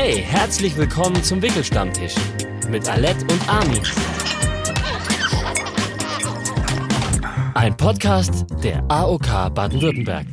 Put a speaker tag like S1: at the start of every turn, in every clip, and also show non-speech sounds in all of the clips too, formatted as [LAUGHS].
S1: Hey, herzlich willkommen zum Wickelstammtisch mit Alette und Armin. Ein Podcast der AOK Baden-Württemberg.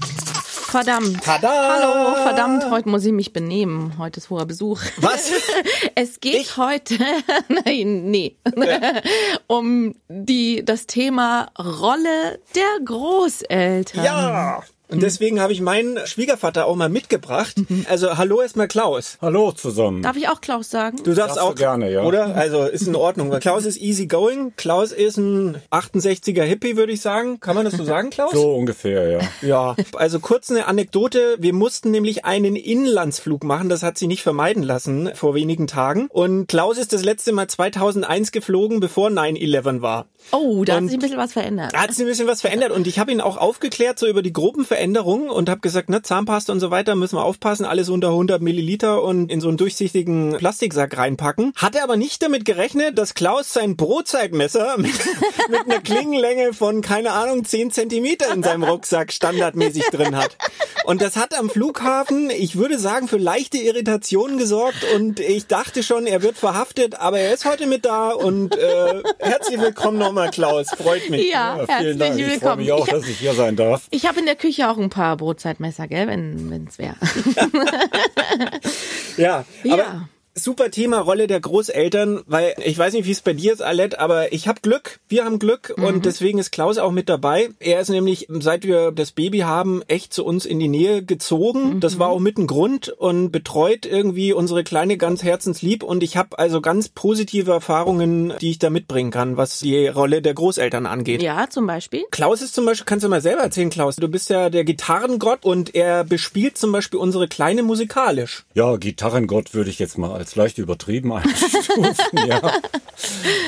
S2: Verdammt.
S3: Tada!
S2: Hallo, verdammt, heute muss ich mich benehmen. Heute ist hoher Besuch.
S3: Was? [LAUGHS]
S2: Es geht
S3: Ich?
S2: heute, [LAUGHS] nein, nee, [LAUGHS] um die, das Thema Rolle der Großeltern.
S3: Ja! Und deswegen habe ich meinen Schwiegervater auch mal mitgebracht. Also hallo erstmal Klaus.
S4: Hallo zusammen.
S2: Darf ich auch Klaus sagen?
S3: Du darfst
S4: Darfst du
S3: auch
S4: gerne, ja.
S3: Oder? Also ist in Ordnung. Weil Klaus ist easy going. Klaus ist ein 68er Hippie, würde ich sagen. Kann man das so sagen, Klaus?
S4: So ungefähr, ja.
S3: Ja, also kurz eine Anekdote. Wir mussten nämlich einen Inlandsflug machen. Das hat sie nicht vermeiden lassen vor wenigen Tagen. Und Klaus ist das letzte Mal 2001 geflogen, bevor 9-11 war.
S2: Oh, da hat
S3: Und-
S2: sich ein bisschen was verändert.
S3: Da hat sich ein bisschen was verändert und ich habe ihn auch aufgeklärt so über die groben Veränderungen und habe gesagt, ne, Zahnpasta und so weiter müssen wir aufpassen, alles unter 100 Milliliter und in so einen durchsichtigen Plastiksack reinpacken. Hatte aber nicht damit gerechnet, dass Klaus sein Brotzeitmesser [LAUGHS] mit, mit einer Klingenlänge von, keine Ahnung, 10 Zentimeter in seinem Rucksack standardmäßig drin hat. Und das hat am Flughafen, ich würde sagen, für leichte Irritationen gesorgt und ich dachte schon, er wird verhaftet, aber er ist heute mit da und äh, herzlich willkommen nochmal, Klaus. Freut mich.
S2: Ja,
S4: ja vielen
S2: herzlich
S4: Dank. Ich freue
S2: willkommen.
S4: mich auch,
S2: ich
S4: dass ich hier sein darf.
S2: ich habe in der Küche auch ein paar Brotzeitmesser, gell, wenn es wäre.
S3: Ja, [LAUGHS] aber
S2: Ja.
S3: Super Thema Rolle der Großeltern, weil ich weiß nicht, wie es bei dir ist, Alette, aber ich habe Glück, wir haben Glück
S2: Mhm.
S3: und deswegen ist Klaus auch mit dabei. Er ist nämlich, seit wir das Baby haben, echt zu uns in die Nähe gezogen. Das
S2: Mhm.
S3: war auch mit ein Grund und betreut irgendwie unsere Kleine ganz herzenslieb und ich habe also ganz positive Erfahrungen, die ich da mitbringen kann, was die Rolle der Großeltern angeht.
S2: Ja, zum Beispiel.
S3: Klaus ist zum Beispiel, kannst du mal selber erzählen, Klaus, du bist ja der Gitarrengott und er bespielt zum Beispiel unsere Kleine musikalisch.
S4: Ja, Gitarrengott würde ich jetzt mal als leicht übertrieben einstufen, ja.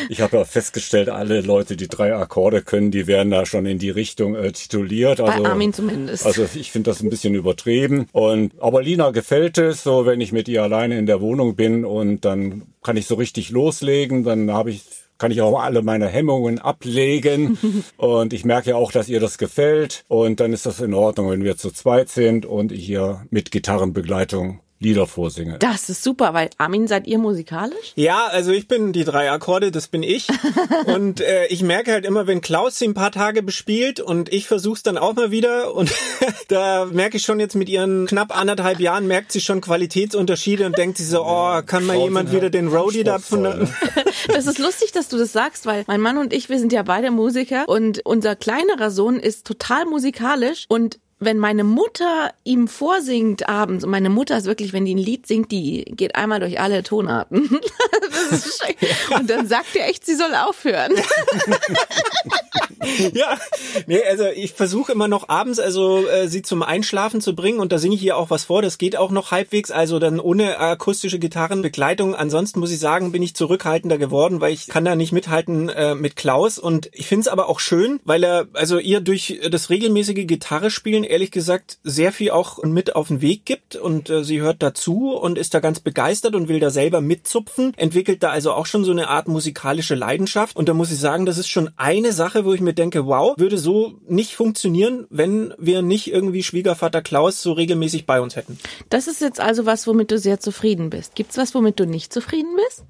S4: Ich habe ja festgestellt, alle Leute, die drei Akkorde können, die werden da schon in die Richtung äh, tituliert.
S2: Bei
S4: Also,
S2: Armin zumindest.
S4: Also ich finde das ein bisschen übertrieben. Und aber Lina gefällt es, so wenn ich mit ihr alleine in der Wohnung bin und dann kann ich so richtig loslegen, dann habe ich kann ich auch alle meine Hemmungen ablegen [LAUGHS] und ich merke ja auch, dass ihr das gefällt und dann ist das in Ordnung, wenn wir zu zweit sind und ich hier mit Gitarrenbegleitung Lieder vorsinge.
S2: das ist super, weil Armin, seid ihr musikalisch?
S3: Ja, also ich bin die drei Akkorde, das bin ich. [LAUGHS] und äh, ich merke halt immer, wenn Klaus sie ein paar Tage bespielt und ich versuch's dann auch mal wieder und [LAUGHS] da merke ich schon jetzt mit ihren knapp anderthalb Jahren merkt sie schon Qualitätsunterschiede und denkt sie so, oh, kann mal jemand wieder den Roadie da von
S4: ne? [LAUGHS]
S2: Das ist lustig, dass du das sagst, weil mein Mann und ich, wir sind ja beide Musiker und unser kleinerer Sohn ist total musikalisch und wenn meine Mutter ihm vorsingt abends, und meine Mutter ist wirklich, wenn die ein Lied singt, die geht einmal durch alle Tonarten. [LAUGHS] Das ist schrecklich. und dann sagt er echt, sie soll aufhören. [LAUGHS]
S3: ja, nee, also ich versuche immer noch abends also äh, sie zum Einschlafen zu bringen und da singe ich ihr auch was vor, das geht auch noch halbwegs, also dann ohne akustische Gitarrenbegleitung. Ansonsten muss ich sagen, bin ich zurückhaltender geworden, weil ich kann da nicht mithalten äh, mit Klaus. Und ich finde es aber auch schön, weil er also ihr durch das regelmäßige Gitarre spielen ehrlich gesagt sehr viel auch mit auf den Weg gibt. Und äh, sie hört dazu und ist da ganz begeistert und will da selber mitzupfen, entwickelt da also auch schon so eine Art musikalische Leidenschaft. Und da muss ich sagen, das ist schon eine Sache, wo ich mir denke, wow, würde so nicht funktionieren, wenn wir nicht irgendwie Schwiegervater Klaus so regelmäßig bei uns hätten.
S2: Das ist jetzt also was, womit du sehr zufrieden bist. Gibt's was, womit du nicht zufrieden bist?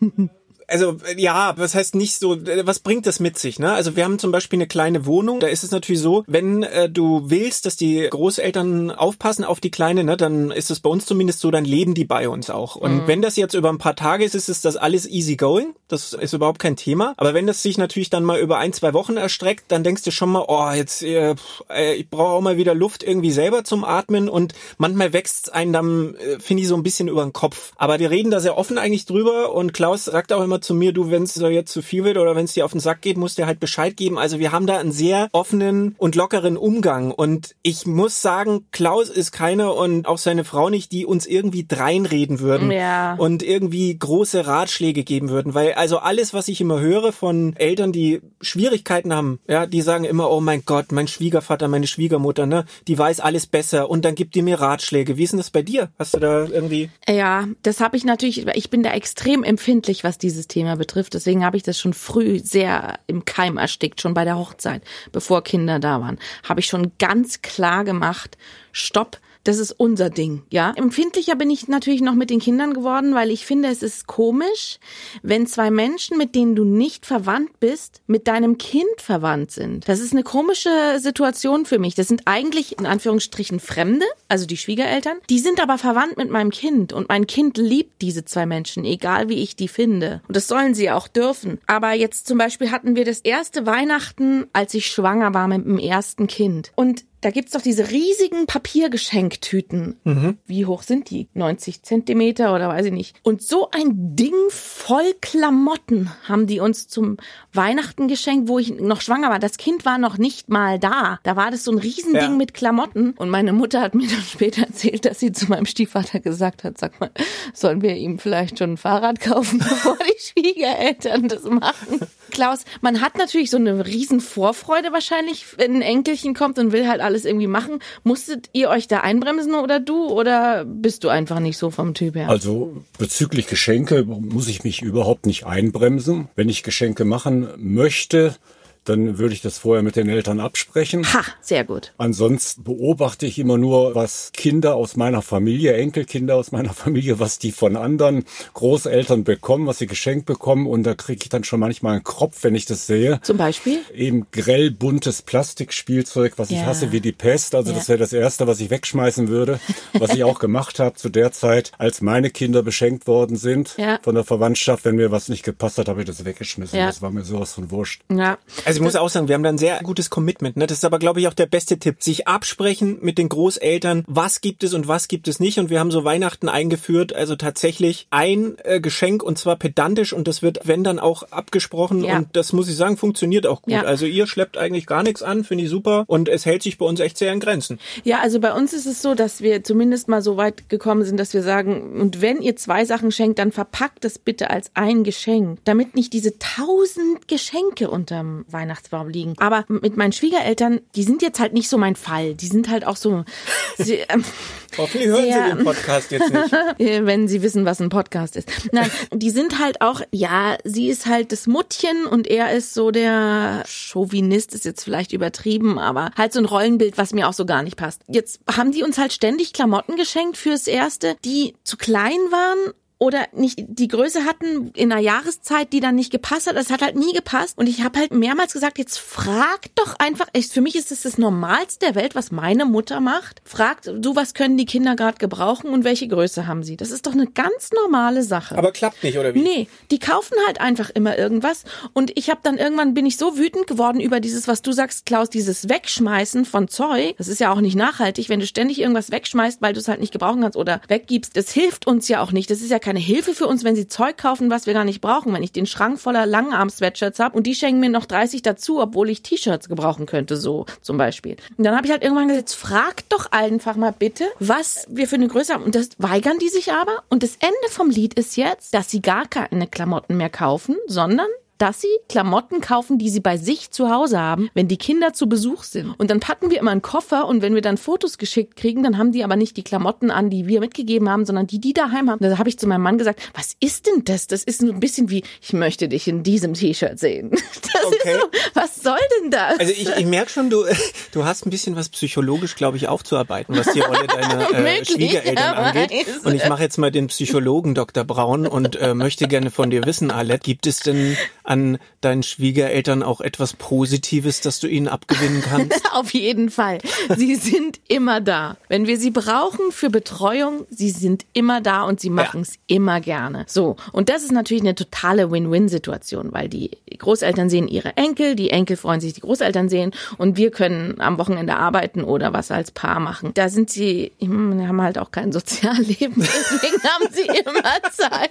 S2: [LAUGHS]
S3: Also ja, was heißt nicht so, was bringt das mit sich? Ne? Also wir haben zum Beispiel eine kleine Wohnung, da ist es natürlich so, wenn äh, du willst, dass die Großeltern aufpassen auf die Kleine, ne, dann ist es bei uns zumindest so, dann leben die bei uns auch. Und wenn das jetzt über ein paar Tage ist, ist es das alles easy going, das ist überhaupt kein Thema. Aber wenn das sich natürlich dann mal über ein, zwei Wochen erstreckt, dann denkst du schon mal, oh, jetzt, äh, äh, ich brauche auch mal wieder Luft irgendwie selber zum Atmen und manchmal wächst einen dann, äh, finde ich, so ein bisschen über den Kopf. Aber wir reden da sehr offen eigentlich drüber und Klaus sagt auch immer zu mir, du, wenn es so jetzt zu viel wird oder wenn es dir auf den Sack geht, musst du halt Bescheid geben. Also wir haben da einen sehr offenen und lockeren Umgang und ich muss sagen, Klaus ist keiner und auch seine Frau nicht, die uns irgendwie dreinreden würden
S2: Ja.
S3: und irgendwie große Ratschläge geben würden, weil also alles, was ich immer höre von Eltern, die Schwierigkeiten haben, ja, die sagen immer, oh mein Gott, mein Schwiegervater, meine Schwiegermutter, ne, die weiß alles besser und dann gibt die mir Ratschläge. Wie ist denn das bei dir? Hast du da irgendwie
S2: Ja, das habe ich natürlich, ich bin da extrem empfindlich, was dieses Thema betrifft. Deswegen habe ich das schon früh sehr im Keim erstickt, schon bei der Hochzeit, bevor Kinder da waren. Habe ich schon ganz klar gemacht, stopp, Das ist unser Ding, ja. Empfindlicher bin ich natürlich noch mit den Kindern geworden, weil ich finde, es ist komisch, wenn zwei Menschen, mit denen du nicht verwandt bist, mit deinem Kind verwandt sind. Das ist eine komische Situation für mich. Das sind eigentlich in Anführungsstrichen Fremde, also die Schwiegereltern. Die sind aber verwandt mit meinem Kind und mein Kind liebt diese zwei Menschen, egal wie ich die finde. Und das sollen sie auch dürfen. Aber jetzt zum Beispiel hatten wir das erste Weihnachten, als ich schwanger war mit dem ersten Kind. Und da gibt's doch diese riesigen Papiergeschenktüten. Mhm. Wie hoch sind die? 90 Zentimeter oder weiß ich nicht. Und so ein Ding voll Klamotten haben die uns zum Weihnachten geschenkt, wo ich noch schwanger war. Das Kind war noch nicht mal da. Da war das so ein Riesending ja. mit Klamotten. Und meine Mutter hat mir dann später [LAUGHS] erzählt, dass sie zu meinem Stiefvater gesagt hat, sag mal, sollen wir ihm vielleicht schon ein Fahrrad kaufen, [LAUGHS] bevor die Schwiegereltern das machen? [LAUGHS] Klaus, man hat natürlich so eine riesen Vorfreude wahrscheinlich, wenn ein Enkelchen kommt und will halt alles irgendwie machen. Musstet ihr euch da einbremsen oder du oder bist du einfach nicht so vom Typ her?
S4: Also bezüglich Geschenke muss ich mich überhaupt nicht einbremsen. Wenn ich Geschenke machen möchte, dann würde ich das vorher mit den Eltern absprechen.
S2: Ha, sehr gut.
S4: Ansonsten beobachte ich immer nur, was Kinder aus meiner Familie, Enkelkinder aus meiner Familie, was die von anderen Großeltern bekommen, was sie geschenkt bekommen. Und da kriege ich dann schon manchmal einen Kropf, wenn ich das sehe.
S2: Zum Beispiel?
S4: Eben grell buntes Plastikspielzeug, was ja. ich hasse wie die Pest. Also ja. das wäre das Erste, was ich wegschmeißen würde. Was ich auch gemacht habe zu der Zeit, als meine Kinder beschenkt worden sind ja. von der Verwandtschaft. Wenn mir was nicht gepasst hat, habe ich das weggeschmissen. Das war mir sowas von wurscht.
S3: Ja. Also ich muss auch sagen, wir haben da ein sehr gutes Commitment. Ne? Das ist aber, glaube ich, auch der beste Tipp. Sich absprechen mit den Großeltern, was gibt es und was gibt es nicht. Und wir haben so Weihnachten eingeführt, also tatsächlich ein äh, Geschenk und zwar pedantisch und das wird, wenn dann auch abgesprochen. Ja. Und das muss ich sagen, funktioniert auch gut. Ja. Also ihr schleppt eigentlich gar nichts an, finde ich super. Und es hält sich bei uns echt sehr in Grenzen.
S2: Ja, also bei uns ist es so, dass wir zumindest mal so weit gekommen sind, dass wir sagen, und wenn ihr zwei Sachen schenkt, dann verpackt es bitte als ein Geschenk, damit nicht diese tausend Geschenke unterm Weihnachten Weihnachtsbaum liegen. Aber mit meinen Schwiegereltern, die sind jetzt halt nicht so mein Fall. Die sind halt auch so. [LAUGHS]
S3: Sie, ähm, Hoffentlich hören sehr, Sie den Podcast jetzt nicht. [LAUGHS]
S2: Wenn Sie wissen, was ein Podcast ist. Nein, die sind halt auch, ja, sie ist halt das Muttchen und er ist so der Chauvinist, ist jetzt vielleicht übertrieben, aber halt so ein Rollenbild, was mir auch so gar nicht passt. Jetzt haben die uns halt ständig Klamotten geschenkt fürs Erste, die zu klein waren oder nicht die Größe hatten in einer Jahreszeit, die dann nicht gepasst hat. Das hat halt nie gepasst. Und ich habe halt mehrmals gesagt, jetzt frag doch einfach. Für mich ist es das, das Normalste der Welt, was meine Mutter macht. Fragt, du, was können die Kinder gerade gebrauchen und welche Größe haben sie? Das ist doch eine ganz normale Sache.
S3: Aber klappt nicht, oder wie?
S2: Nee, die kaufen halt einfach immer irgendwas. Und ich habe dann irgendwann bin ich so wütend geworden über dieses, was du sagst, Klaus, dieses Wegschmeißen von Zeug. Das ist ja auch nicht nachhaltig, wenn du ständig irgendwas wegschmeißt, weil du es halt nicht gebrauchen kannst oder weggibst. Das hilft uns ja auch nicht. Das ist ja keine Hilfe für uns, wenn sie Zeug kaufen, was wir gar nicht brauchen. Wenn ich den Schrank voller Langarm-Sweatshirts habe und die schenken mir noch 30 dazu, obwohl ich T-Shirts gebrauchen könnte, so zum Beispiel. Und dann habe ich halt irgendwann gesagt, fragt doch einfach mal bitte, was wir für eine Größe haben. Und das weigern die sich aber. Und das Ende vom Lied ist jetzt, dass sie gar keine Klamotten mehr kaufen, sondern dass sie Klamotten kaufen, die sie bei sich zu Hause haben, wenn die Kinder zu Besuch sind. Und dann packen wir immer einen Koffer und wenn wir dann Fotos geschickt kriegen, dann haben die aber nicht die Klamotten an, die wir mitgegeben haben, sondern die, die daheim haben. Da habe ich zu meinem Mann gesagt, was ist denn das? Das ist ein bisschen wie, ich möchte dich in diesem T-Shirt sehen. [LAUGHS] Das okay. So, was soll denn das?
S3: Also ich, ich merke schon, du, [LAUGHS] du hast ein bisschen was psychologisch, glaube ich, aufzuarbeiten, was die Rolle deiner [LAUGHS] äh, Schwiegereltern angeht. Und ich mache jetzt mal den Psychologen Dr. Braun und äh, möchte gerne von dir wissen, Alette, gibt es denn an deinen Schwiegereltern auch etwas Positives, das du ihnen abgewinnen kannst? [LAUGHS]
S2: Auf jeden Fall. Sie sind immer da. Wenn wir sie brauchen für Betreuung, sie sind immer da und sie machen es ja. immer gerne. So. Und das ist natürlich eine totale Win-Win-Situation, weil die Großeltern sehen ihre Enkel, die Enkel freuen sich, die Großeltern sehen und wir können am Wochenende arbeiten oder was als Paar machen. Da sind sie, haben halt auch kein [LAUGHS] Sozialleben, deswegen haben sie immer Zeit.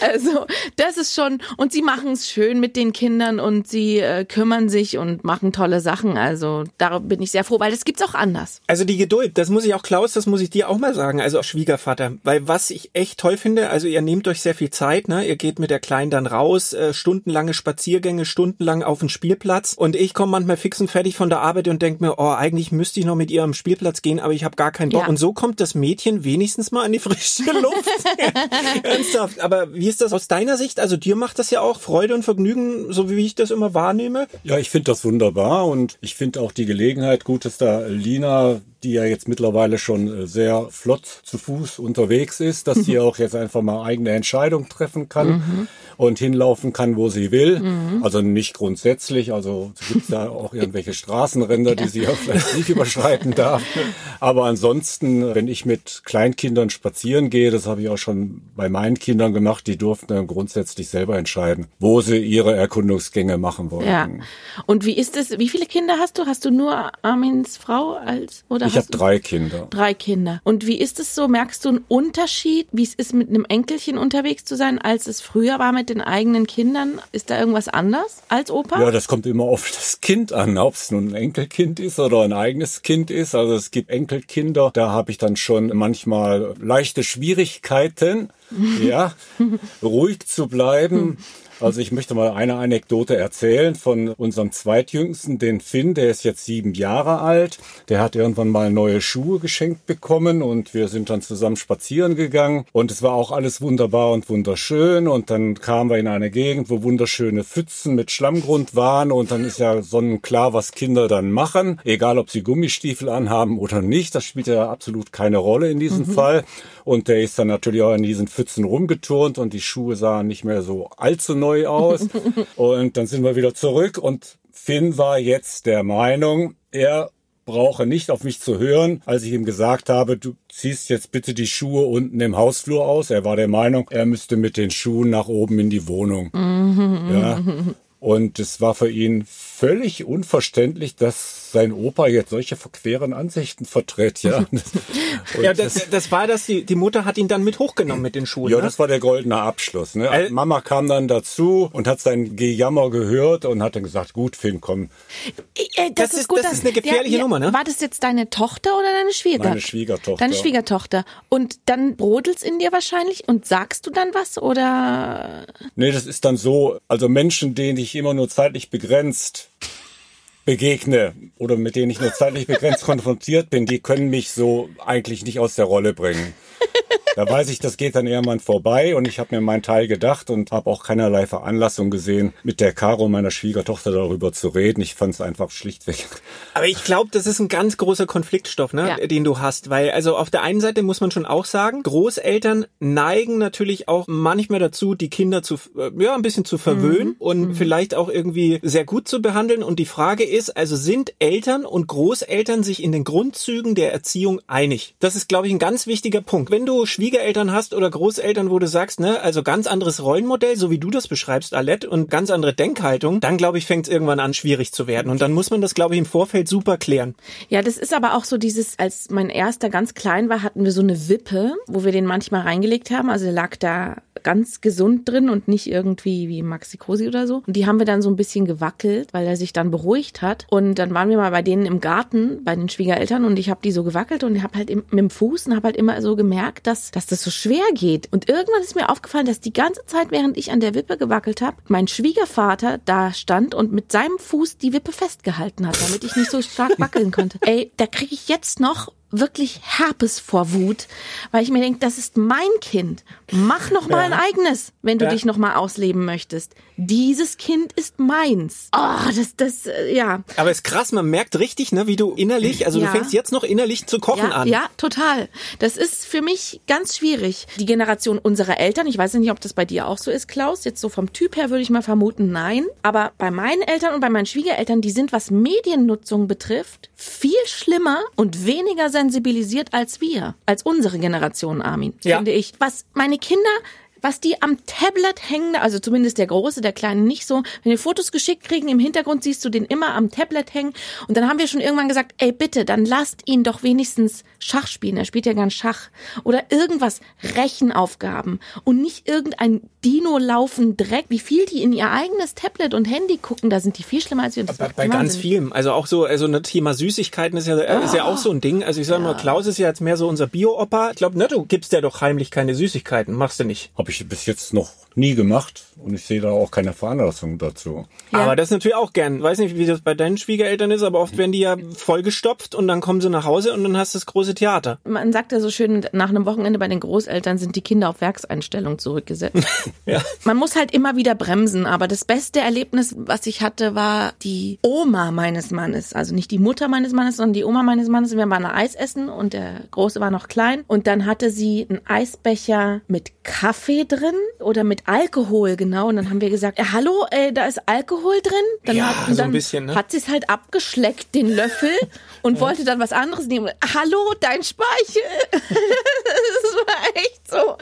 S2: Also, das ist schon, und sie machen es schön mit den Kindern und sie äh, kümmern sich und machen tolle Sachen. Also da bin ich sehr froh, weil das gibt's auch anders.
S3: Also die Geduld, das muss ich auch Klaus, das muss ich dir auch mal sagen, also Schwiegervater, weil was ich echt toll finde, also ihr nehmt euch sehr viel Zeit, ne? Ihr geht mit der Kleinen dann raus, äh, stundenlange Spaziergänge, stundenlang auf den Spielplatz und ich komme manchmal fix und fertig von der Arbeit und denke mir, oh, eigentlich müsste ich noch mit ihr am Spielplatz gehen, aber ich habe gar keinen Bock. Ja. Und so kommt das Mädchen wenigstens mal an die frische Luft. [LAUGHS] [LAUGHS] Ernsthaft. Aber wie ist das aus deiner Sicht? Also dir macht das ja auch Freude Freude und Vergnügen, so wie ich das immer wahrnehme?
S4: Ja, ich finde das wunderbar und ich finde auch die Gelegenheit gut, dass da Lina die ja jetzt mittlerweile schon äh, sehr flott zu Fuß unterwegs ist, dass sie auch jetzt einfach mal eigene Entscheidungen treffen kann mhm. und hinlaufen kann, wo sie will. Mhm. Also nicht grundsätzlich, also gibt es da auch irgendwelche Straßenränder, die sie ja [LAUGHS] vielleicht nicht überschreiten darf. Aber ansonsten, wenn ich mit Kleinkindern spazieren gehe, das habe ich auch schon bei meinen Kindern gemacht, die durften dann grundsätzlich selber entscheiden, wo sie ihre Erkundungsgänge machen wollen. Ja.
S2: Und wie ist es, wie viele Kinder hast du? Hast du nur Armins Frau als oder
S4: ich habe drei Kinder.
S2: Drei Kinder. Und wie ist es so? Merkst du einen Unterschied, wie es ist, mit einem Enkelchen unterwegs zu sein, als es früher war mit den eigenen Kindern? Ist da irgendwas anders als Opa?
S4: Ja, das kommt immer auf das Kind an, ob es nun ein Enkelkind ist oder ein eigenes Kind ist. Also es gibt Enkelkinder, da habe ich dann schon manchmal leichte Schwierigkeiten, [LAUGHS] ja, ruhig zu bleiben. Also ich möchte mal eine Anekdote erzählen von unserem zweitjüngsten, den Finn, der ist jetzt sieben Jahre alt. Der hat irgendwann mal neue Schuhe geschenkt bekommen und wir sind dann zusammen spazieren gegangen und es war auch alles wunderbar und wunderschön und dann kamen wir in eine Gegend, wo wunderschöne Pfützen mit Schlammgrund waren und dann ist ja sonnenklar, was Kinder dann machen, egal ob sie Gummistiefel anhaben oder nicht, das spielt ja absolut keine Rolle in diesem mhm. Fall und der ist dann natürlich auch in diesen Pfützen rumgeturnt und die Schuhe sahen nicht mehr so allzu neu aus. [LAUGHS] und dann sind wir wieder zurück und Finn war jetzt der Meinung, er brauche nicht auf mich zu hören, als ich ihm gesagt habe, du ziehst jetzt bitte die Schuhe unten im Hausflur aus. Er war der Meinung, er müsste mit den Schuhen nach oben in die Wohnung. ja. Und es war für ihn völlig unverständlich, dass sein Opa jetzt solche verqueren Ansichten vertritt, ja. [LAUGHS]
S3: ja, das, das war das, die, die Mutter hat ihn dann mit hochgenommen mit den Schuhen.
S4: Ja, ne? das war der goldene Abschluss. Ne? Äh, Mama kam dann dazu und hat sein Gejammer gehört und hat dann gesagt, gut, Finn, komm.
S2: Äh, das, das, ist, gut, das ist eine gefährliche ja, Nummer, ne? War das jetzt deine Tochter oder deine Schwiegertochter?
S4: Meine Schwiegertochter.
S2: Deine Schwiegertochter. Und dann brodelt's in dir wahrscheinlich und sagst du dann was oder?
S4: Nee, das ist dann so, also Menschen, denen ich immer nur zeitlich begrenzt begegne oder mit denen ich nur zeitlich begrenzt konfrontiert bin, die können mich so eigentlich nicht aus der Rolle bringen. Da weiß ich, das geht dann irgendwann vorbei und ich habe mir meinen Teil gedacht und habe auch keinerlei Veranlassung gesehen, mit der Caro, meiner Schwiegertochter, darüber zu reden. Ich fand es einfach schlichtweg.
S3: Aber ich glaube, das ist ein ganz großer Konfliktstoff, ne, ja. den du hast, weil also auf der einen Seite muss man schon auch sagen, Großeltern neigen natürlich auch manchmal dazu, die Kinder zu äh, ja ein bisschen zu verwöhnen mhm. und mhm. vielleicht auch irgendwie sehr gut zu behandeln. Und die Frage ist, also sind Eltern und Großeltern sich in den Grundzügen der Erziehung einig? Das ist, glaube ich, ein ganz wichtiger Punkt. Wenn du Schwiegereltern hast oder Großeltern, wo du sagst, ne, also ganz anderes Rollenmodell, so wie du das beschreibst, Alette, und ganz andere Denkhaltung, dann glaube ich, fängt es irgendwann an, schwierig zu werden. Und dann muss man das, glaube ich, im Vorfeld super klären.
S2: Ja, das ist aber auch so dieses, als mein erster ganz klein war, hatten wir so eine Wippe, wo wir den manchmal reingelegt haben. Also er lag da ganz gesund drin und nicht irgendwie wie Maxi Cosi oder so. Und die haben wir dann so ein bisschen gewackelt, weil er sich dann beruhigt hat. Und dann waren wir mal bei denen im Garten, bei den Schwiegereltern und ich habe die so gewackelt und habe halt mit dem Fuß und habe halt immer so gemerkt, dass, dass das so schwer geht. Und irgendwann ist mir aufgefallen, dass die ganze Zeit, während ich an der Wippe gewackelt habe, mein Schwiegervater da stand und mit seinem Fuß die Wippe festgehalten hat, damit ich nicht so stark wackeln konnte. [LAUGHS] Ey, da kriege ich jetzt noch wirklich Herpes vor Wut, weil ich mir denke, das ist mein Kind. Mach noch mal ja. ein eigenes, wenn du ja. dich noch mal ausleben möchtest. Dieses Kind ist meins. Oh, das, das, äh, ja.
S3: Aber es ist krass, man merkt richtig, ne, wie du innerlich, also ja. du fängst jetzt noch innerlich zu kochen an.
S2: Ja, total. Das ist für mich ganz schwierig. Die Generation unserer Eltern, ich weiß nicht, ob das bei dir auch so ist, Klaus, jetzt so vom Typ her würde ich mal vermuten, nein. Aber bei meinen Eltern und bei meinen Schwiegereltern, die sind, was Mediennutzung betrifft, viel schlimmer und weniger sensibilisiert als wir, als unsere Generation, Armin, ja. finde ich. Was meine Kinder was die am Tablet hängen, also zumindest der Große, der Kleine nicht so. Wenn wir Fotos geschickt kriegen, im Hintergrund siehst du den immer am Tablet hängen. Und dann haben wir schon irgendwann gesagt, ey bitte, dann lasst ihn doch wenigstens Schach spielen. Er spielt ja gern Schach. Oder irgendwas, Rechenaufgaben. Und nicht irgendein Dino laufen Dreck. Wie viel die in ihr eigenes Tablet und Handy gucken, da sind die viel schlimmer als wir.
S3: Das bei, bei ganz vielen. Also auch so, also ein Thema Süßigkeiten ist ja, oh. ist ja auch so ein Ding. Also ich sag ja. mal, Klaus ist ja jetzt mehr so unser Bio-Opa. Ich glaube, ne, du gibst ja doch heimlich keine Süßigkeiten. Machst du nicht.
S4: Hab ich ich bis jetzt noch nie gemacht und ich sehe da auch keine Veranlassung dazu.
S2: Ja.
S3: Aber das natürlich auch gern. Weiß nicht, wie das bei deinen Schwiegereltern ist, aber oft werden die ja vollgestopft und dann kommen sie nach Hause und dann hast du das große Theater.
S2: Man sagt ja so schön, nach einem Wochenende bei den Großeltern sind die Kinder auf Werkseinstellung zurückgesetzt. [LAUGHS]
S3: Ja.
S2: Man muss halt immer wieder bremsen, aber das beste Erlebnis, was ich hatte, war die Oma meines Mannes. Also nicht die Mutter meines Mannes, sondern die Oma meines Mannes. Wir waren Eis essen und der Große war noch klein. Und dann hatte sie einen Eisbecher mit Kaffee drin oder mit Alkohol, genau. Und dann haben wir gesagt, äh, hallo, äh, da ist Alkohol drin. Dann
S3: Ja,
S2: hat,
S3: so
S2: dann
S3: bisschen, ne?
S2: hat sie es halt abgeschleckt, den Löffel, [LAUGHS] und wollte dann was anderes nehmen. Hallo, dein Speichel. [LAUGHS] das war echt so.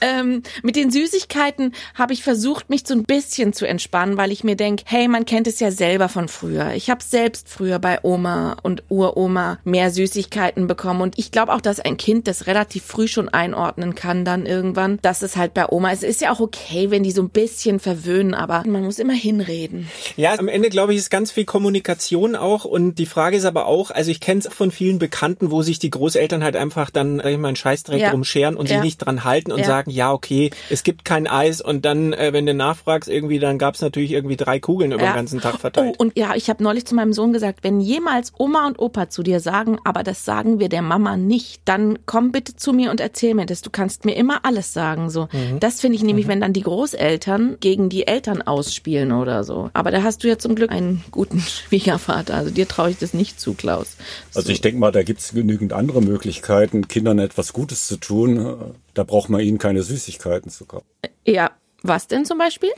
S2: Ähm, mit den Süßigkeiten habe ich versucht, mich so ein bisschen zu entspannen, weil ich mir denke, hey, man kennt es ja selber von früher. Ich habe selbst früher bei Oma und Uroma mehr Süßigkeiten bekommen. Und ich glaube auch, dass ein Kind das relativ früh schon einordnen kann dann irgendwann, dass es halt bei Oma ist. Es ist ja auch okay, wenn die so ein bisschen verwöhnen, aber man muss immer hinreden.
S3: Ja, am Ende glaube ich, ist ganz viel Kommunikation auch und die Frage ist aber auch, also ich kenne es von vielen Bekannten, wo sich die Großeltern halt einfach dann, sag ich mal, einen Scheißdreck
S2: Ja.
S3: drum scheren und
S2: Ja.
S3: sich nicht dran halten und
S2: Ja.
S3: sagen, ja, okay, es gibt kein Eis und dann, äh, wenn du nachfragst, irgendwie, dann gab es natürlich irgendwie drei Kugeln über den ganzen Tag
S2: Oh,
S3: verteilt.
S2: und ja, ich habe neulich zu meinem Sohn gesagt, wenn jemals Oma und Opa zu dir sagen, aber das sagen wir der Mama nicht, dann komm bitte zu mir und erzähl mir das. Du kannst mir immer alles sagen. So,
S3: Mhm.
S2: Das finde ich nämlich, wenn dann die Großeltern gegen die Eltern ausspielen oder so. Aber da hast du ja zum Glück einen guten [LAUGHS] Schwiegervater. Also dir traue ich das nicht zu, Klaus.
S4: Also ich denke mal, da gibt es genügend andere Möglichkeiten, Kindern etwas Gutes zu tun. Da braucht man ihnen keine Süßigkeiten zu kaufen.
S2: Ja, was denn zum Beispiel?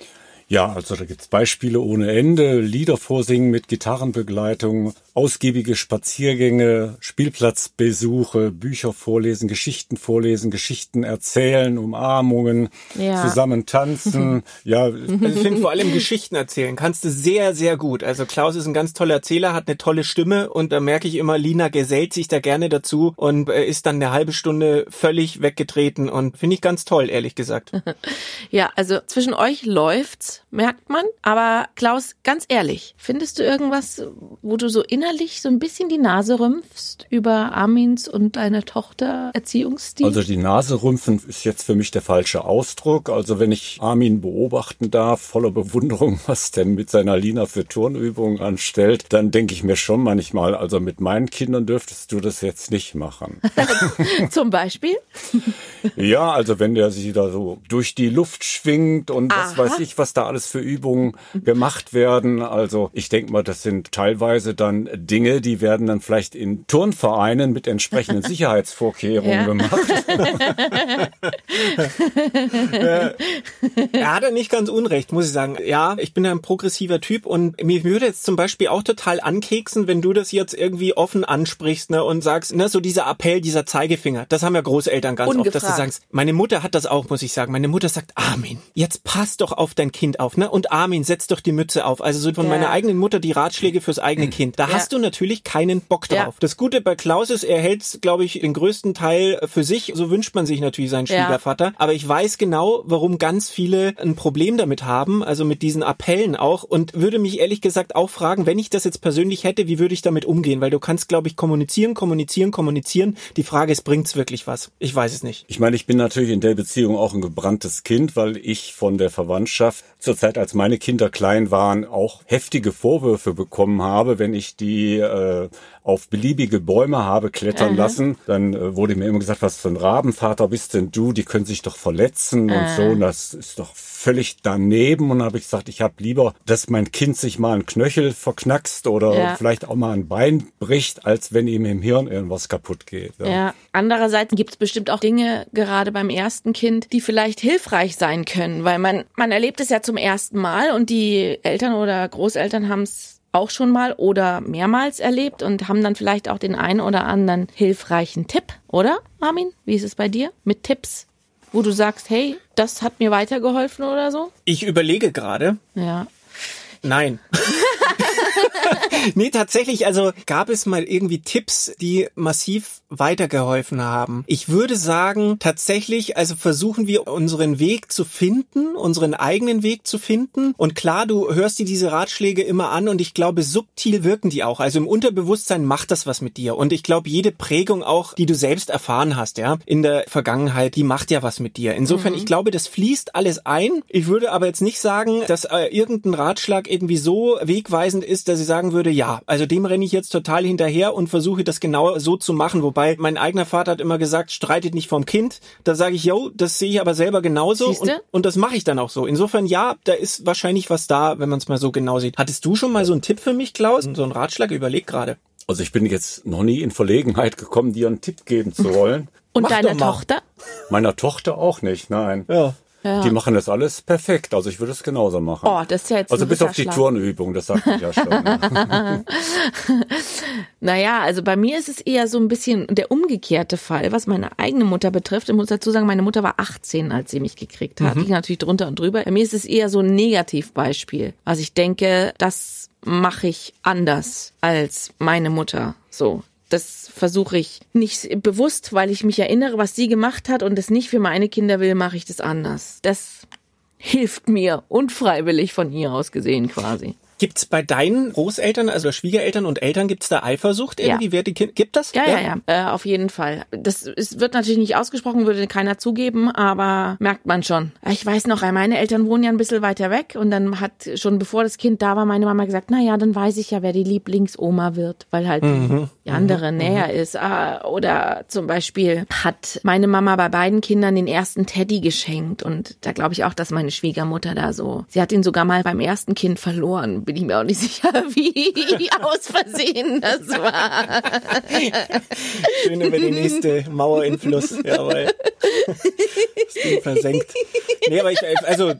S4: Ja, also da gibt's Beispiele ohne Ende. Lieder vorsingen mit Gitarrenbegleitung, ausgiebige Spaziergänge, Spielplatzbesuche, Bücher vorlesen, Geschichten vorlesen, Geschichten erzählen, Umarmungen,
S2: Ja.
S4: zusammen tanzen. [LAUGHS] ja,
S3: Also ich finde vor allem Geschichten erzählen kannst du sehr, sehr gut. Also Klaus ist ein ganz toller Erzähler, hat eine tolle Stimme und da merke ich immer, Lina gesellt sich da gerne dazu und äh, ist dann eine halbe Stunde völlig weggetreten und finde ich ganz toll, ehrlich gesagt. [LAUGHS]
S2: Ja, also zwischen euch läuft's, merkt man. Aber Klaus, ganz ehrlich, findest du irgendwas, wo du so innerlich so ein bisschen die Nase rümpfst über Armins und deiner Tochter Erziehungsstil?
S4: Also die Nase rümpfen ist jetzt für mich der falsche Ausdruck. Also wenn ich Armin beobachten darf, voller Bewunderung, [LAUGHS] was der mit seiner Lina für Turnübungen anstellt, dann denke ich mir schon manchmal, also mit meinen Kindern dürftest du das jetzt nicht machen. [LAUGHS]
S2: Zum Beispiel?
S4: ja, also wenn der sich da so durch die Luft schwingt und was
S2: Aha.
S4: weiß ich, was da alles für Übungen gemacht werden. Also ich denke mal, das sind teilweise dann Dinge, die werden dann vielleicht in Turnvereinen mit entsprechenden [LAUGHS] Sicherheitsvorkehrungen
S2: Ja.
S4: gemacht. [LAUGHS]
S3: Er hat ja nicht ganz unrecht, muss ich sagen. Ja, ich bin ja ein progressiver Typ und mir würde jetzt zum Beispiel auch total ankeksen, wenn du das jetzt irgendwie offen ansprichst ne, und sagst, ne, so dieser Appell, dieser Zeigefinger, das haben ja Großeltern ganz oft, dass du
S2: Ungefragt.
S3: sagst, meine Mutter hat das auch, muss ich sagen. Meine Mutter sagt, Armin, jetzt pass doch auf dein Kind auf, ne? Und Armin, setz doch die Mütze auf. Also so von
S2: Ja.
S3: meiner eigenen Mutter die Ratschläge fürs eigene Kind. Da
S2: Ja.
S3: hast du natürlich keinen Bock
S2: Ja.
S3: drauf. Das Gute bei Klaus ist, er hält, glaube ich, den größten Teil für sich. So wünscht man sich natürlich seinen
S2: Ja.
S3: Schwiegervater. Aber ich weiß genau, warum ganz viele ein Problem damit haben, also mit diesen Appellen auch. Und würde mich ehrlich gesagt auch fragen, wenn ich das jetzt persönlich hätte, wie würde ich damit umgehen? Weil du kannst, glaube ich, kommunizieren, kommunizieren, kommunizieren. Die Frage ist, bringt's wirklich was? Ich weiß es nicht.
S4: Ich meine, ich bin natürlich in der Beziehung auch ein gebranntes Kind, weil ich von der Verwandtschaft zur Zeit, als meine Kinder klein waren, auch heftige Vorwürfe bekommen habe, wenn ich die äh, auf beliebige Bäume habe klettern lassen. Dann äh, wurde mir immer gesagt, was für ein Rabenvater bist denn du? Die können sich doch verletzen und so. Und das ist doch völlig daneben. Und dann habe ich gesagt, ich habe lieber, dass mein Kind sich mal einen Knöchel verknackst oder
S2: Ja.
S4: vielleicht auch mal ein Bein bricht, als wenn ihm im Hirn irgendwas kaputt geht.
S2: Ja. Andererseits gibt es bestimmt auch Dinge, gerade beim ersten Kind, die vielleicht hilfreich sein können, weil man, man erlebt es ja zum ersten Mal und die Eltern oder Großeltern haben es auch schon mal oder mehrmals erlebt und haben dann vielleicht auch den einen oder anderen hilfreichen Tipp, oder, Armin? Wie ist es bei dir? Mit Tipps, wo du sagst, hey, das hat mir weitergeholfen oder so?
S3: Ich überlege gerade.
S2: Ja.
S3: Nein. [LAUGHS] [LAUGHS] nee, tatsächlich, also gab es mal irgendwie Tipps, die massiv weitergeholfen haben. Ich würde sagen, tatsächlich, also versuchen wir unseren Weg zu finden, unseren eigenen Weg zu finden. Und klar, du hörst dir diese Ratschläge immer an und ich glaube, subtil wirken die auch. Also im Unterbewusstsein macht das was mit dir. Und ich glaube, jede Prägung auch, die du selbst erfahren hast, ja, in der Vergangenheit, die macht ja was mit dir. Insofern, mhm. ich glaube, das fließt alles ein. Ich würde aber jetzt nicht sagen, dass äh, irgendein Ratschlag irgendwie so wegweisend ist, dass ich sagen würde, ja, also dem renne ich jetzt total hinterher und versuche das genau so zu machen. Wobei mein eigener Vater hat immer gesagt, streitet nicht vom Kind. Da sage ich, yo, das sehe ich aber selber genauso und, und das mache ich dann auch so. Insofern ja, da ist wahrscheinlich was da, wenn man es mal so genau sieht. Hattest du schon mal so einen Tipp für mich, Klaus? So einen Ratschlag? Überleg gerade.
S4: Also ich bin jetzt noch nie in Verlegenheit gekommen, dir einen Tipp geben zu wollen.
S2: Und Mach deiner Tochter?
S4: Meiner Tochter auch nicht, nein. Ja. Ja. Die machen das alles perfekt. Also ich würde es genauso machen.
S2: Oh, das ist ja jetzt
S4: Also bis auf die Turnübung, das sagt ich ja schon. Ne? [LAUGHS]
S2: naja, also bei mir ist es eher so ein bisschen der umgekehrte Fall, was meine eigene Mutter betrifft. Ich muss dazu sagen, meine Mutter war 18, als sie mich gekriegt hat. Mhm. Die natürlich drunter und drüber. Bei mir ist es eher so ein Negativbeispiel. Also ich denke, das mache ich anders als meine Mutter. So, das versuche ich nicht bewusst, weil ich mich erinnere, was sie gemacht hat und es nicht für meine Kinder will, mache ich das anders. Das hilft mir unfreiwillig von ihr aus gesehen quasi.
S3: Gibt's bei deinen Großeltern, also Schwiegereltern und Eltern, gibt's da Eifersucht irgendwie? Ja. Wer die kind, gibt das?
S2: Ja, ja, ja, ja. Äh, auf jeden Fall. Das ist, wird natürlich nicht ausgesprochen, würde keiner zugeben, aber merkt man schon. Ich weiß noch, meine Eltern wohnen ja ein bisschen weiter weg und dann hat schon bevor das Kind da war, meine Mama gesagt, na ja, dann weiß ich ja, wer die Lieblingsoma wird, weil halt mhm. die andere mhm. näher mhm. ist. Ah, oder zum Beispiel hat meine Mama bei beiden Kindern den ersten Teddy geschenkt und da glaube ich auch, dass meine Schwiegermutter da so, sie hat ihn sogar mal beim ersten Kind verloren bin ich mir auch nicht [LAUGHS] sicher, wie aus Versehen das war.
S3: Schön über die nächste Mauer in Fluss. Jawohl. Das Ding versenkt. Nee, aber ich, also,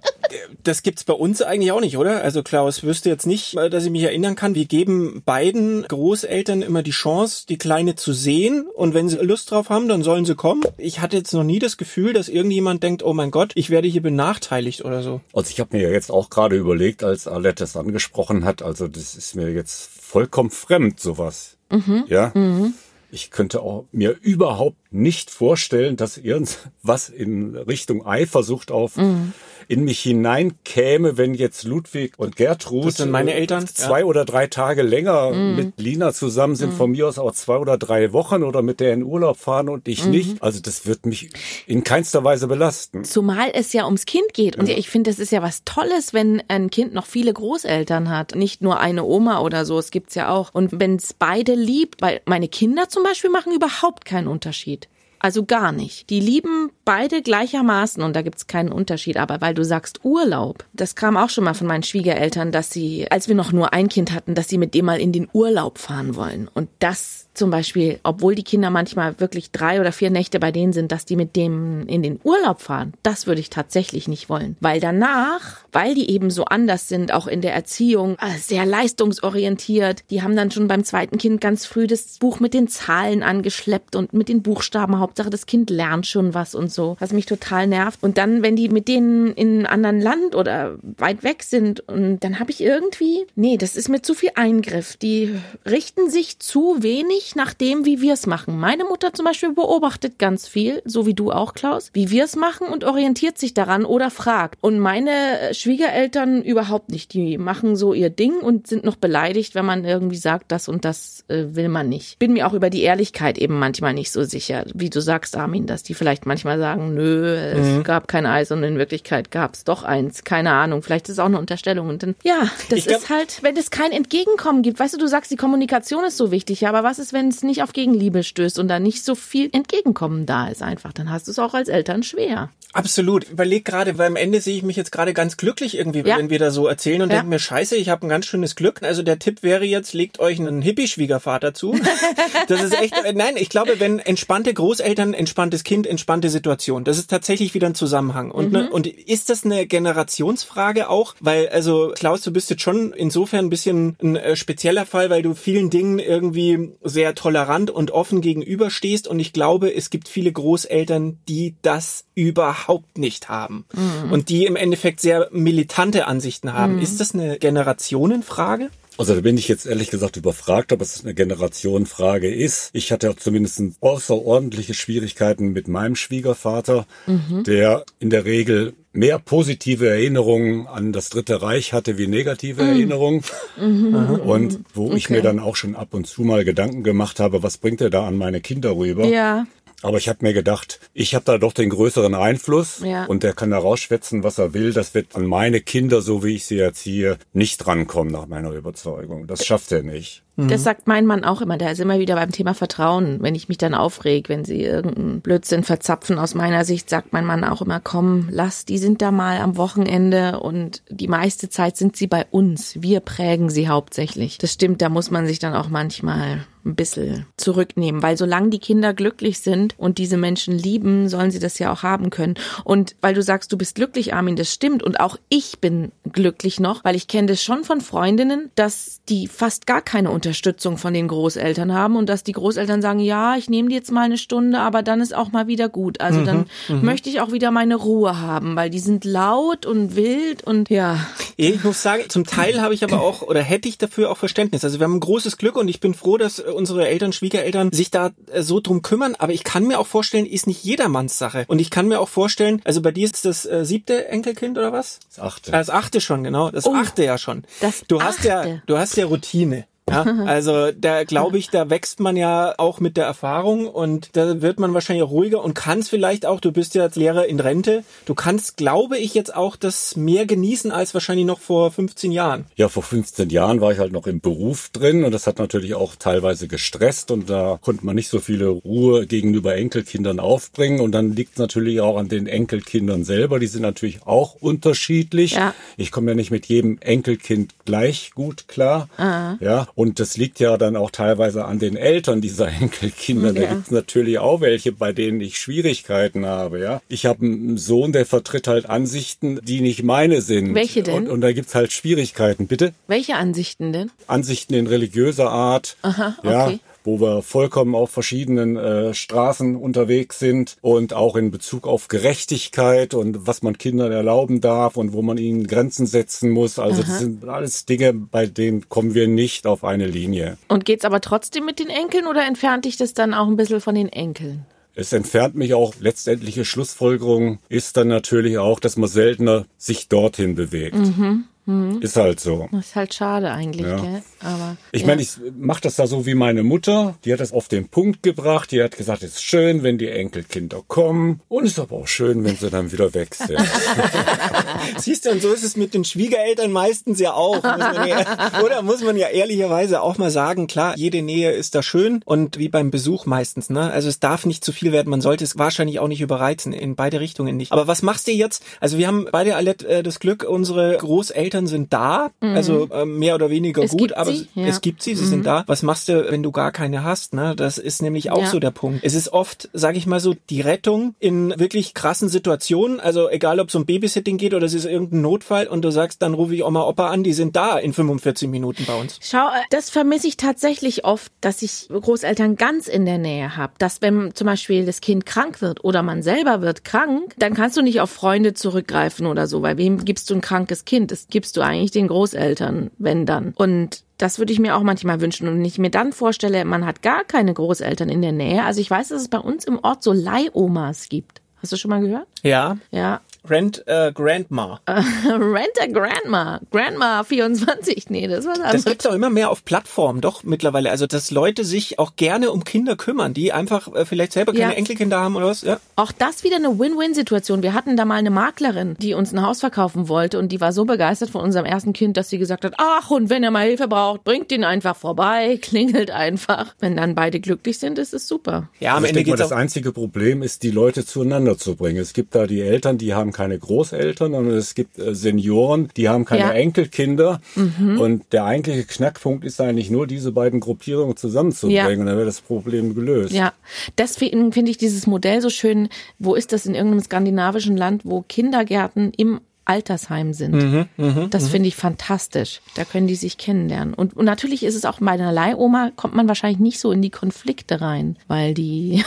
S3: das gibt's bei uns eigentlich auch nicht, oder? Also Klaus wüsste jetzt nicht, dass ich mich erinnern kann. Wir geben beiden Großeltern immer die Chance, die Kleine zu sehen. Und wenn sie Lust drauf haben, dann sollen sie kommen. Ich hatte jetzt noch nie das Gefühl, dass irgendjemand denkt, oh mein Gott, ich werde hier benachteiligt oder so.
S4: Also ich habe mir jetzt auch gerade überlegt, als Alette es angesprochen gesprochen hat. Also das ist mir jetzt vollkommen fremd, sowas. Mhm. Ja. Mhm. Ich könnte auch mir überhaupt nicht vorstellen, dass irgendwas in Richtung Eifersucht auf mhm in mich hineinkäme, wenn jetzt Ludwig und Gertrud
S3: das sind meine Eltern
S4: zwei ja. oder drei Tage länger mhm. mit Lina zusammen sind, mhm. von mir aus auch zwei oder drei Wochen oder mit der in Urlaub fahren und ich mhm. nicht. Also das wird mich in keinster Weise belasten.
S2: Zumal es ja ums Kind geht und ja. ich finde, das ist ja was Tolles, wenn ein Kind noch viele Großeltern hat, nicht nur eine Oma oder so. Es gibt's ja auch. Und wenn es beide liebt, weil meine Kinder zum Beispiel machen überhaupt keinen Unterschied. Also gar nicht. Die lieben beide gleichermaßen und da gibt's keinen Unterschied. Aber weil du sagst Urlaub, das kam auch schon mal von meinen Schwiegereltern, dass sie, als wir noch nur ein Kind hatten, dass sie mit dem mal in den Urlaub fahren wollen. Und das zum Beispiel, obwohl die Kinder manchmal wirklich drei oder vier Nächte bei denen sind, dass die mit dem in den Urlaub fahren, das würde ich tatsächlich nicht wollen. Weil danach, weil die eben so anders sind, auch in der Erziehung, äh, sehr leistungsorientiert, die haben dann schon beim zweiten Kind ganz früh das Buch mit den Zahlen angeschleppt und mit den Buchstaben. Hauptsache, das Kind lernt schon was und so, was mich total nervt. Und dann, wenn die mit denen in einem anderen Land oder weit weg sind, und dann habe ich irgendwie, nee, das ist mir zu viel Eingriff. Die richten sich zu wenig nicht nach dem, wie wir es machen. Meine Mutter zum Beispiel beobachtet ganz viel, so wie du auch, Klaus, wie wir es machen und orientiert sich daran oder fragt. Und meine Schwiegereltern überhaupt nicht. Die machen so ihr Ding und sind noch beleidigt, wenn man irgendwie sagt, das und das äh, will man nicht. Bin mir auch über die Ehrlichkeit eben manchmal nicht so sicher, wie du sagst, Armin, dass die vielleicht manchmal sagen, nö, es mhm. gab kein Eis und in Wirklichkeit gab es doch eins. Keine Ahnung. Vielleicht ist es auch eine Unterstellung. Und dann, ja, das glaub, ist halt, wenn es kein Entgegenkommen gibt. Weißt du, du sagst, die Kommunikation ist so wichtig, ja, aber was ist, wenn es nicht auf Gegenliebe stößt und da nicht so viel Entgegenkommen da ist einfach. Dann hast du es auch als Eltern schwer.
S3: Absolut. Überleg gerade, weil am Ende sehe ich mich jetzt gerade ganz glücklich irgendwie, ja. wenn wir da so erzählen und ja. denke mir, scheiße, ich habe ein ganz schönes Glück. Also der Tipp wäre jetzt, legt euch einen Hippie-Schwiegervater zu. [LAUGHS] das ist echt, äh, nein, ich glaube, wenn entspannte Großeltern, entspanntes Kind, entspannte Situation, das ist tatsächlich wieder ein Zusammenhang. Und, ne, mhm. ne, und ist das eine Generationsfrage auch? Weil, also Klaus, du bist jetzt schon insofern ein bisschen ein äh, spezieller Fall, weil du vielen Dingen irgendwie sehr tolerant und offen gegenüberstehst. Und ich glaube, es gibt viele Großeltern, die das überhaupt nicht haben. Mhm. Und die im Endeffekt sehr militante Ansichten haben. Mhm. Ist das eine Generationenfrage?
S4: Also da bin ich jetzt ehrlich gesagt überfragt, ob es eine Generationenfrage ist. Ich hatte zumindest außerordentliche Schwierigkeiten mit meinem Schwiegervater, mhm. der in der Regel mehr positive Erinnerungen an das Dritte Reich hatte wie negative mhm. Erinnerungen. Mhm. Und wo okay. ich mir dann auch schon ab und zu mal Gedanken gemacht habe, was bringt er da an meine Kinder rüber?
S2: Ja.
S4: Aber ich habe mir gedacht, ich habe da doch den größeren Einfluss ja. und der kann da rausschwätzen, was er will. Das wird an meine Kinder, so wie ich sie erziehe, nicht drankommen nach meiner Überzeugung. Das schafft er nicht.
S2: Das mhm. sagt mein Mann auch immer. Der ist immer wieder beim Thema Vertrauen. Wenn ich mich dann aufreg, wenn sie irgendeinen Blödsinn verzapfen, aus meiner Sicht sagt mein Mann auch immer, komm, lass, die sind da mal am Wochenende und die meiste Zeit sind sie bei uns. Wir prägen sie hauptsächlich. Das stimmt, da muss man sich dann auch manchmal ein bisschen zurücknehmen, weil solange die Kinder glücklich sind und diese Menschen lieben, sollen sie das ja auch haben können. Und weil du sagst, du bist glücklich, Armin, das stimmt. Und auch ich bin glücklich noch, weil ich kenne das schon von Freundinnen, dass die fast gar keine Unterstützung von den Großeltern haben und dass die Großeltern sagen, ja, ich nehme dir jetzt mal eine Stunde, aber dann ist auch mal wieder gut. Also mhm, dann mhm. möchte ich auch wieder meine Ruhe haben, weil die sind laut und wild und ja.
S3: Ich muss sagen, zum Teil habe ich aber auch [CLEARS THROAT] oder hätte ich dafür auch Verständnis. Also wir haben ein großes Glück und ich bin froh, dass unsere Eltern, Schwiegereltern sich da äh, so drum kümmern. Aber ich kann mir auch vorstellen, ist nicht jedermanns Sache. Und ich kann mir auch vorstellen, also bei dir ist das äh, siebte Enkelkind oder was?
S4: Das achte.
S3: Das achte schon, genau. Das oh, achte ja schon.
S2: Das
S3: du
S2: achte.
S3: hast ja, du hast ja Routine. Ja, [LAUGHS] also da glaube ich, da wächst man ja auch mit der Erfahrung und da wird man wahrscheinlich ruhiger und kann es vielleicht auch, du bist ja als Lehrer in Rente, du kannst, glaube ich, jetzt auch das mehr genießen als wahrscheinlich noch vor 15 Jahren.
S4: Ja, vor 15 Jahren war ich halt noch im Beruf drin und das hat natürlich auch teilweise gestresst und da konnte man nicht so viele Ruhe gegenüber Enkelkindern aufbringen und dann liegt es natürlich auch an den Enkelkindern selber, die sind natürlich auch unterschiedlich. Ja. Ich komme ja nicht mit jedem Enkelkind gleich gut klar. Aha. Ja, und das liegt ja dann auch teilweise an den Eltern dieser [LAUGHS] Enkelkinder. Ja. Da gibt es natürlich auch welche, bei denen ich Schwierigkeiten habe. Ja, Ich habe einen Sohn, der vertritt halt Ansichten, die nicht meine sind.
S2: Welche denn?
S4: Und, und da gibt's halt Schwierigkeiten. Bitte?
S2: Welche Ansichten denn?
S4: Ansichten in religiöser Art.
S2: Aha, okay.
S4: Ja, wo wir vollkommen auf verschiedenen äh, Straßen unterwegs sind und auch in Bezug auf Gerechtigkeit und was man Kindern erlauben darf und wo man ihnen Grenzen setzen muss. Also Aha. das sind alles Dinge, bei denen kommen wir nicht auf eine Linie.
S2: Und geht's aber trotzdem mit den Enkeln oder entfernt dich das dann auch ein bisschen von den Enkeln?
S4: Es entfernt mich auch. Letztendliche Schlussfolgerung ist dann natürlich auch, dass man seltener sich dorthin bewegt. Mhm. Mhm. Ist halt so.
S2: Das ist halt schade eigentlich, ja. gell?
S4: Aber. Ich ja. meine, ich mache das da so wie meine Mutter. Die hat das auf den Punkt gebracht. Die hat gesagt, es ist schön, wenn die Enkelkinder kommen. Und es ist aber auch schön, wenn sie dann wieder weg sind. [LAUGHS]
S3: Siehst du, und so ist es mit den Schwiegereltern meistens ja auch. Muss ja, [LAUGHS] oder muss man ja ehrlicherweise auch mal sagen, klar, jede Nähe ist da schön und wie beim Besuch meistens, ne? Also es darf nicht zu viel werden. Man sollte es wahrscheinlich auch nicht überreizen. In beide Richtungen nicht. Aber was machst du jetzt? Also wir haben beide alle äh, das Glück, unsere Großeltern Eltern sind da, mhm. also äh, mehr oder weniger
S2: es
S3: gut, aber
S2: sie,
S3: ja. es gibt sie, sie mhm. sind da. Was machst du, wenn du gar keine hast? Ne? Das ist nämlich auch ja. so der Punkt. Es ist oft, sage ich mal so, die Rettung in wirklich krassen Situationen. Also egal, ob es um Babysitting geht oder es ist irgendein Notfall und du sagst, dann rufe ich Oma, Opa an, die sind da in 45 Minuten bei uns.
S2: Schau, äh, das vermisse ich tatsächlich oft, dass ich Großeltern ganz in der Nähe habe. Dass wenn zum Beispiel das Kind krank wird oder man selber wird krank, dann kannst du nicht auf Freunde zurückgreifen oder so, weil wem gibst du ein krankes Kind? Das gibst du eigentlich den Großeltern, wenn dann. Und das würde ich mir auch manchmal wünschen. Und wenn ich mir dann vorstelle, man hat gar keine Großeltern in der Nähe. Also ich weiß, dass es bei uns im Ort so Leihomas gibt. Hast du schon mal gehört?
S3: Ja.
S2: Ja.
S3: Rent a Grandma. [LAUGHS]
S2: Rent a Grandma. Grandma 24. Nee, das war
S3: Das gibt's auch immer mehr auf Plattformen, doch mittlerweile. Also, dass Leute sich auch gerne um Kinder kümmern, die einfach äh, vielleicht selber keine ja. Enkelkinder haben oder was. Ja.
S2: Auch das wieder eine Win-Win-Situation. Wir hatten da mal eine Maklerin, die uns ein Haus verkaufen wollte und die war so begeistert von unserem ersten Kind, dass sie gesagt hat, ach, und wenn er mal Hilfe braucht, bringt ihn einfach vorbei, [LAUGHS] klingelt einfach. Wenn dann beide glücklich sind, ist es super.
S4: Ja, am also Ende geht's mal, das einzige Problem ist, die Leute zueinander zu bringen. Es gibt da die Eltern, die haben haben keine Großeltern und es gibt äh, Senioren, die haben keine ja. Enkelkinder. Mhm. Und der eigentliche Knackpunkt ist eigentlich nur, diese beiden Gruppierungen zusammenzubringen. Ja. Und dann wird das Problem gelöst.
S2: Ja, deswegen finde ich dieses Modell so schön. Wo ist das in irgendeinem skandinavischen Land, wo Kindergärten im Altersheim sind. Mhm, mh, das mhm. finde ich fantastisch. Da können die sich kennenlernen. Und, und natürlich ist es auch bei einer Leihoma, kommt man wahrscheinlich nicht so in die Konflikte rein, weil die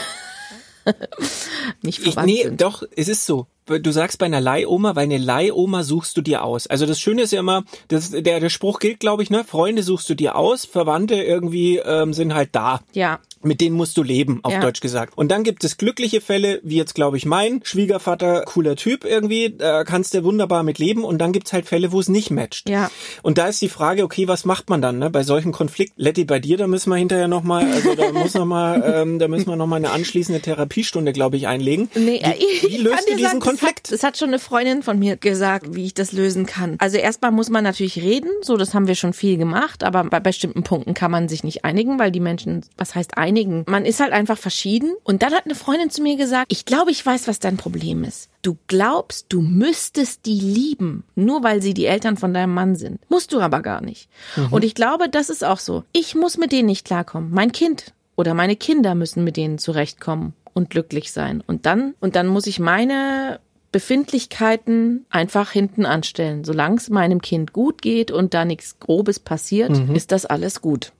S2: nicht
S3: Ich,
S2: verwandt
S3: nee,
S2: sind.
S3: doch, es ist so. Du sagst bei einer Leihoma, weil eine Leihoma suchst du dir aus. Also das Schöne ist ja immer, das, der, der Spruch gilt, glaube ich, ne? Freunde suchst du dir aus, Verwandte irgendwie ähm, sind halt da.
S2: Ja.
S3: Mit denen musst du leben, auf
S2: Ja.
S3: Deutsch gesagt. Und dann gibt es glückliche Fälle, wie jetzt glaube ich mein Schwiegervater, cooler Typ irgendwie, da kannst du wunderbar mit leben. Und dann gibt's halt Fälle, wo es nicht matcht.
S2: Ja.
S3: Und da ist die Frage, okay, was macht man dann ne? bei solchen Konflikten? Letty, bei dir, da müssen wir hinterher nochmal, also da muss noch mal, [LAUGHS] ähm, da müssen wir nochmal eine anschließende Therapiestunde, glaube ich, einlegen.
S2: Nee, äh,
S3: wie, wie
S2: ich
S3: löst du diesen
S2: sagen,
S3: Konflikt?
S2: Das hat, das hat schon eine Freundin von mir gesagt, wie ich das lösen kann. Also erstmal muss man natürlich reden, so das haben wir schon viel gemacht, aber bei bestimmten Punkten kann man sich nicht einigen, weil die Menschen, was heißt einigen? Man ist halt einfach verschieden. Und dann hat eine Freundin zu mir gesagt, ich glaube, ich weiß, was dein Problem ist. Du glaubst, du müsstest die lieben, nur weil sie die Eltern von deinem Mann sind. Musst du aber gar nicht. Und ich glaube, das ist auch so. Ich muss mit denen nicht klarkommen. Mein Kind oder meine Kinder müssen mit denen zurechtkommen und glücklich sein. Und dann, und dann muss ich meine Befindlichkeiten einfach hinten anstellen. Solange es meinem Kind gut geht und da nichts Grobes passiert, ist das alles gut.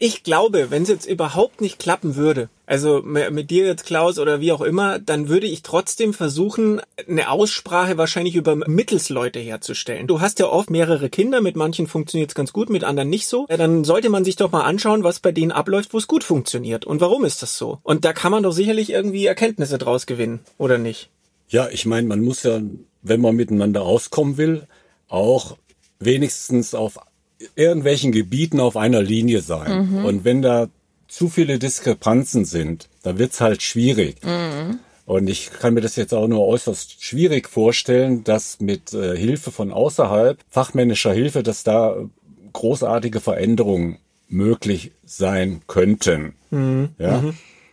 S3: Ich glaube, wenn es jetzt überhaupt nicht klappen würde, also mit dir jetzt Klaus oder wie auch immer, dann würde ich trotzdem versuchen, eine Aussprache wahrscheinlich über Mittelsleute herzustellen. Du hast ja oft mehrere Kinder, mit manchen funktioniert es ganz gut, mit anderen nicht so. Ja, dann sollte man sich doch mal anschauen, was bei denen abläuft, wo es gut funktioniert und warum ist das so. Und da kann man doch sicherlich irgendwie Erkenntnisse draus gewinnen, oder nicht?
S4: Ja, ich meine, man muss ja, wenn man miteinander auskommen will, auch wenigstens auf irgendwelchen Gebieten auf einer Linie sein. Und wenn da zu viele Diskrepanzen sind, dann wird's halt schwierig. Und ich kann mir das jetzt auch nur äußerst schwierig vorstellen, dass mit äh, Hilfe von außerhalb, fachmännischer Hilfe, dass da großartige Veränderungen möglich sein könnten. Ja,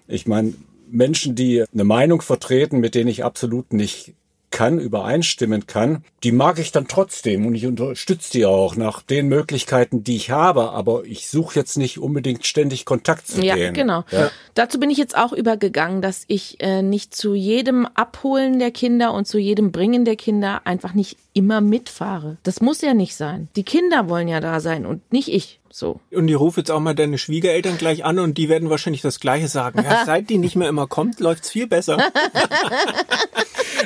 S4: ich meine, Menschen, die eine Meinung vertreten, mit denen ich absolut nicht kann, übereinstimmen kann, die mag ich dann trotzdem und ich unterstütze die auch nach den Möglichkeiten, die ich habe, aber ich suche jetzt nicht unbedingt ständig Kontakt zu
S2: Ja,
S4: denen.
S2: genau. Dazu bin ich jetzt auch übergegangen, dass ich äh, nicht zu jedem Abholen der Kinder und zu jedem Bringen der Kinder einfach nicht immer mitfahre. Das muss ja nicht sein. Die Kinder wollen ja da sein und nicht ich. So.
S3: Und ich rufe jetzt auch mal deine Schwiegereltern gleich an und die werden wahrscheinlich das Gleiche sagen. Ja, [LAUGHS] seit die nicht mehr immer kommt, läuft's viel besser. [LAUGHS]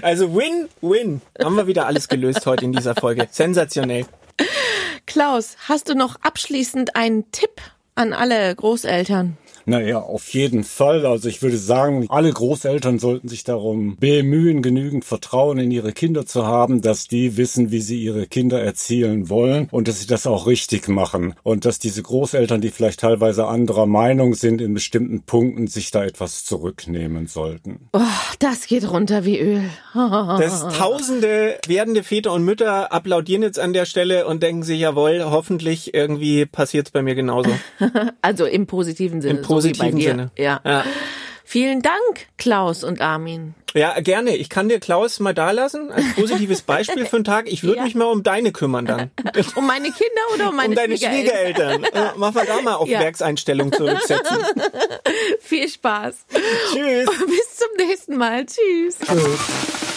S3: also Win-Win. Haben wir wieder alles gelöst heute in dieser Folge. Sensationell.
S2: Klaus, hast du noch abschließend einen Tipp an alle Großeltern?
S4: Naja, auf jeden Fall. Also ich würde sagen, alle Großeltern sollten sich darum bemühen, genügend Vertrauen in ihre Kinder zu haben, dass die wissen, wie sie ihre Kinder erzielen wollen und dass sie das auch richtig machen. Und dass diese Großeltern, die vielleicht teilweise anderer Meinung sind in bestimmten Punkten, sich da etwas zurücknehmen sollten.
S2: Oh, das geht runter wie Öl. [LAUGHS]
S3: Das tausende werdende Väter und Mütter applaudieren jetzt an der Stelle und denken sich, jawohl, hoffentlich irgendwie passiert's bei mir genauso.
S2: Also im positiven Sinne.
S3: Im positiven
S2: dir.
S3: Sinne.
S2: Ja.
S3: Ja.
S2: Vielen Dank, Klaus und Armin.
S3: Ja, gerne. Ich kann dir Klaus mal da lassen als [LAUGHS] positives Beispiel für einen Tag. Ich würde
S2: Ja.
S3: mich mal um deine kümmern dann. [LAUGHS]
S2: Um meine Kinder oder um meine
S3: um deine
S2: Schwiegereltern?
S3: Schwiegereltern. [LAUGHS] Mach mal da mal auf
S2: Ja.
S3: Werkseinstellung zurücksetzen.
S2: Viel Spaß.
S3: Tschüss.
S2: Bis zum nächsten Mal. Tschüss.
S3: Tschüss.